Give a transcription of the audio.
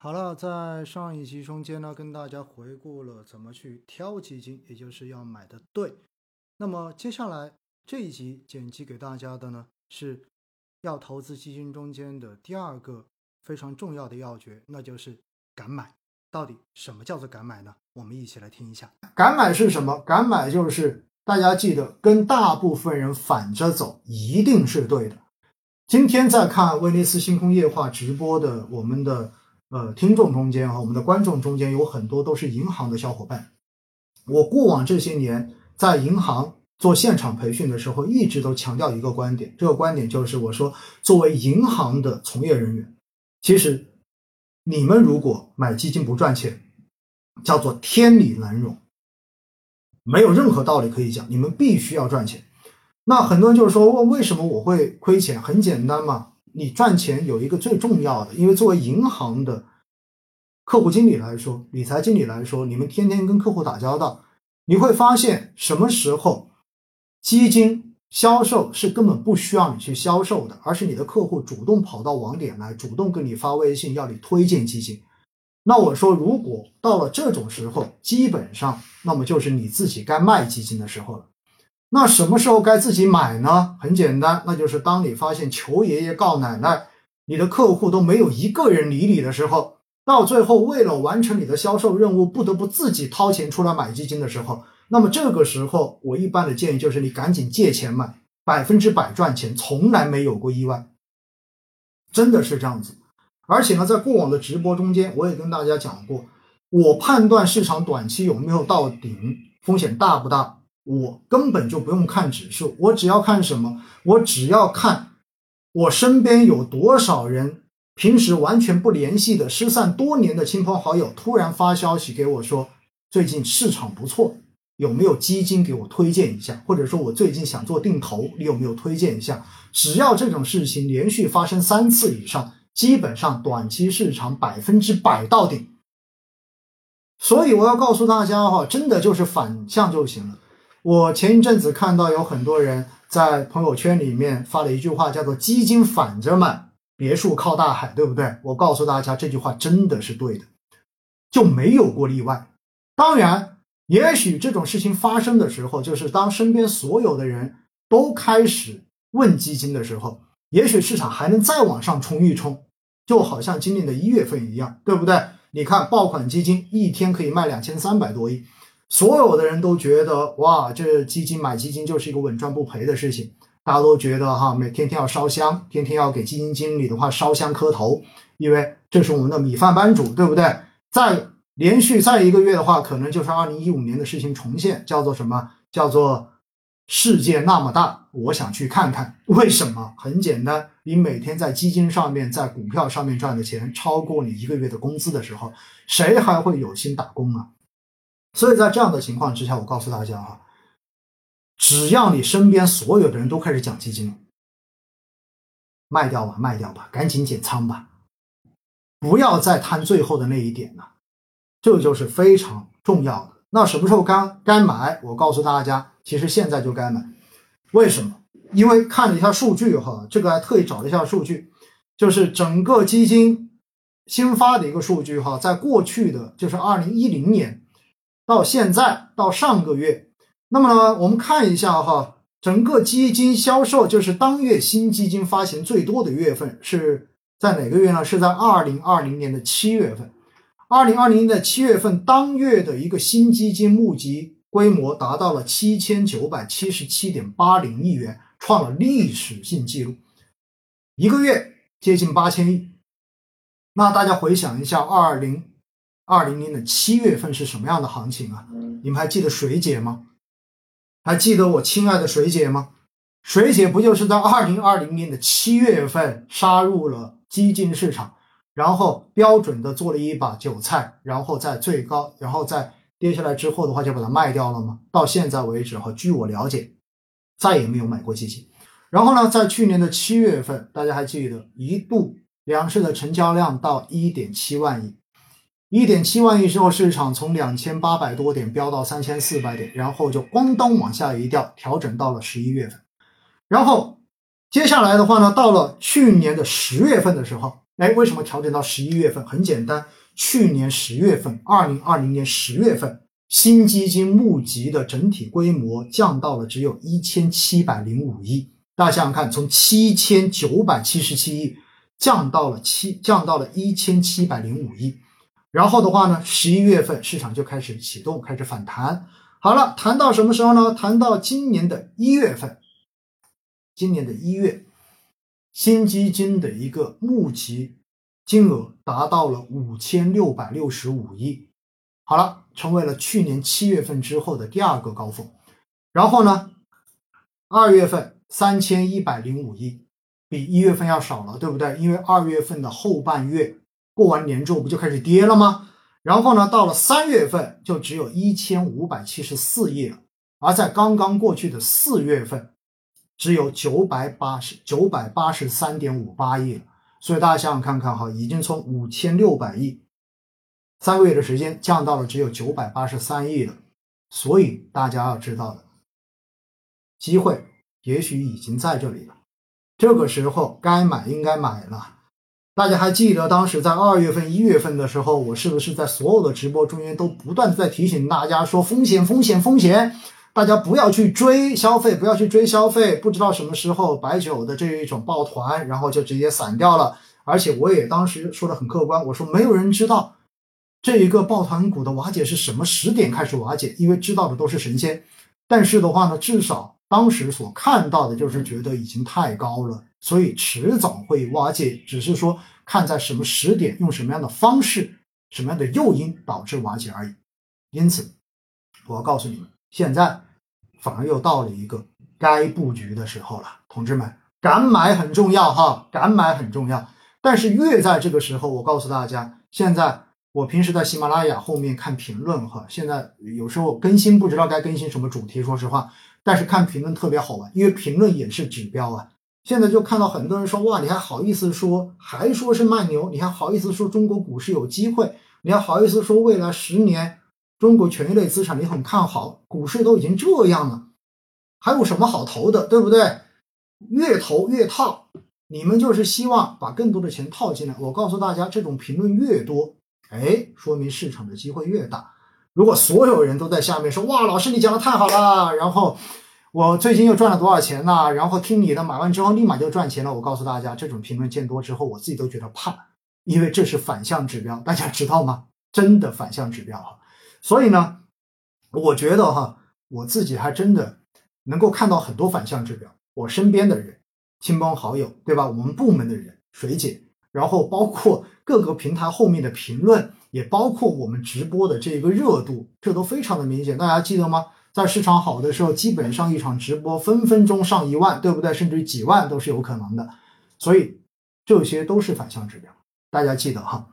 好了，在上一集中间呢，跟大家回顾了怎么去挑基金，也就是要买的对。那么接下来这一集剪辑给大家的呢，是要投资基金中间的第二个非常重要的要诀，那就是敢买。到底什么叫做敢买呢？我们一起来听一下。敢买是什么？敢买就是大家记得跟大部分人反着走，一定是对的。今天在看威尼斯星空夜话直播的我们的。呃，听众中间哈，我们的观众中间有很多都是银行的小伙伴。我过往这些年在银行做现场培训的时候，一直都强调一个观点，这个观点就是我说，作为银行的从业人员，其实你们如果买基金不赚钱，叫做天理难容，没有任何道理可以讲，你们必须要赚钱。那很多人就是说，问为什么我会亏钱？很简单嘛。你赚钱有一个最重要的，因为作为银行的客户经理来说，理财经理来说，你们天天跟客户打交道，你会发现什么时候基金销售是根本不需要你去销售的，而是你的客户主动跑到网点来，主动跟你发微信要你推荐基金。那我说，如果到了这种时候，基本上那么就是你自己该卖基金的时候了。那什么时候该自己买呢？很简单，那就是当你发现求爷爷告奶奶，你的客户都没有一个人理你的时候，到最后为了完成你的销售任务，不得不自己掏钱出来买基金的时候，那么这个时候，我一般的建议就是你赶紧借钱买，百分之百赚钱，从来没有过意外，真的是这样子。而且呢，在过往的直播中间，我也跟大家讲过，我判断市场短期有没有到顶，风险大不大。我根本就不用看指数，我只要看什么？我只要看我身边有多少人平时完全不联系的、失散多年的亲朋好友，突然发消息给我说最近市场不错，有没有基金给我推荐一下？或者说我最近想做定投，你有没有推荐一下？只要这种事情连续发生三次以上，基本上短期市场百分之百到顶。所以我要告诉大家哈，真的就是反向就行了。我前一阵子看到有很多人在朋友圈里面发了一句话，叫做“基金反着买，别墅靠大海”，对不对？我告诉大家，这句话真的是对的，就没有过例外。当然，也许这种事情发生的时候，就是当身边所有的人都开始问基金的时候，也许市场还能再往上冲一冲，就好像今年的一月份一样，对不对？你看，爆款基金一天可以卖两千三百多亿。所有的人都觉得哇，这基金买基金就是一个稳赚不赔的事情。大家都觉得哈，每天天要烧香，天天要给基金经理的话烧香磕头，因为这是我们的米饭班主，对不对？再连续再一个月的话，可能就是二零一五年的事情重现，叫做什么？叫做世界那么大，我想去看看。为什么？很简单，你每天在基金上面、在股票上面赚的钱超过你一个月的工资的时候，谁还会有心打工啊？所以在这样的情况之下，我告诉大家啊，只要你身边所有的人都开始讲基金，卖掉吧，卖掉吧，赶紧减仓吧，不要再贪最后的那一点了，这就是非常重要的。那什么时候该该买？我告诉大家，其实现在就该买。为什么？因为看了一下数据哈，这个还特意找了一下数据，就是整个基金新发的一个数据哈，在过去的就是二零一零年。到现在到上个月，那么呢，我们看一下哈，整个基金销售就是当月新基金发行最多的月份是在哪个月呢？是在二零二零年的七月份。二零二零年的七月份当月的一个新基金募集规模达到了七千九百七十七点八零亿元，创了历史性记录，一个月接近八千亿。那大家回想一下，二零。二零年的七月份是什么样的行情啊？你们还记得水姐吗？还记得我亲爱的水姐吗？水姐不就是在二零二零年的七月份杀入了基金市场，然后标准的做了一把韭菜，然后在最高，然后在跌下来之后的话就把它卖掉了吗？到现在为止哈，据我了解，再也没有买过基金。然后呢，在去年的七月份，大家还记得一度两市的成交量到一点七万亿。一点七万亿之后，市场从两千八百多点飙到三千四百点，然后就咣当往下一掉，调整到了十一月份。然后接下来的话呢，到了去年的十月份的时候，哎，为什么调整到十一月份？很简单，去年十月份，二零二零年十月份，新基金募集的整体规模降到了只有一千七百零五亿。大家想想看，从七千九百七十七亿降到了七，降到了一千七百零五亿。然后的话呢，十一月份市场就开始启动，开始反弹。好了，谈到什么时候呢？谈到今年的一月份，今年的一月，新基金的一个募集金额达到了五千六百六十五亿，好了，成为了去年七月份之后的第二个高峰。然后呢，二月份三千一百零五亿，比一月份要少了，对不对？因为二月份的后半月过完年之后，不就开始跌了吗？然后呢，到了三月份就只有一千五百七十四亿了，而在刚刚过去的四月份，只有九百八十九百八十三点五八亿了。所以大家想想看看哈，已经从五千六百亿三个月的时间降到了只有九百八十三亿了。所以大家要知道的，机会也许已经在这里了，这个时候该买应该买了。大家还记得当时在二月份、一月份的时候，我是不是在所有的直播中间都不断在提醒大家说风险、风险、风险，大家不要去追消费，不要去追消费，不知道什么时候白酒的这一种抱团，然后就直接散掉了。而且我也当时说的很客观，我说没有人知道这一个抱团股的瓦解是什么时点开始瓦解，因为知道的都是神仙。但是的话呢，至少当时所看到的就是觉得已经太高了。所以迟早会瓦解，只是说看在什么时点，用什么样的方式，什么样的诱因导致瓦解而已。因此，我要告诉你们，现在反而又到了一个该布局的时候了，同志们，敢买很重要哈，敢买很重要。但是越在这个时候，我告诉大家，现在我平时在喜马拉雅后面看评论哈，现在有时候更新不知道该更新什么主题，说实话，但是看评论特别好玩，因为评论也是指标啊。现在就看到很多人说哇，你还好意思说，还说是慢牛，你还好意思说中国股市有机会，你还好意思说未来十年中国权益类资产你很看好，股市都已经这样了，还有什么好投的，对不对？越投越套，你们就是希望把更多的钱套进来。我告诉大家，这种评论越多，哎，说明市场的机会越大。如果所有人都在下面说哇，老师你讲的太好了，然后。我最近又赚了多少钱呢？然后听你的买完之后立马就赚钱了。我告诉大家，这种评论见多之后，我自己都觉得怕，因为这是反向指标，大家知道吗？真的反向指标哈。所以呢，我觉得哈，我自己还真的能够看到很多反向指标。我身边的人、亲朋好友，对吧？我们部门的人、水姐，然后包括各个平台后面的评论，也包括我们直播的这个热度，这都非常的明显。大家记得吗？在市场好的时候，基本上一场直播分分钟上一万，对不对？甚至几万都是有可能的，所以这些都是反向指标，大家记得哈。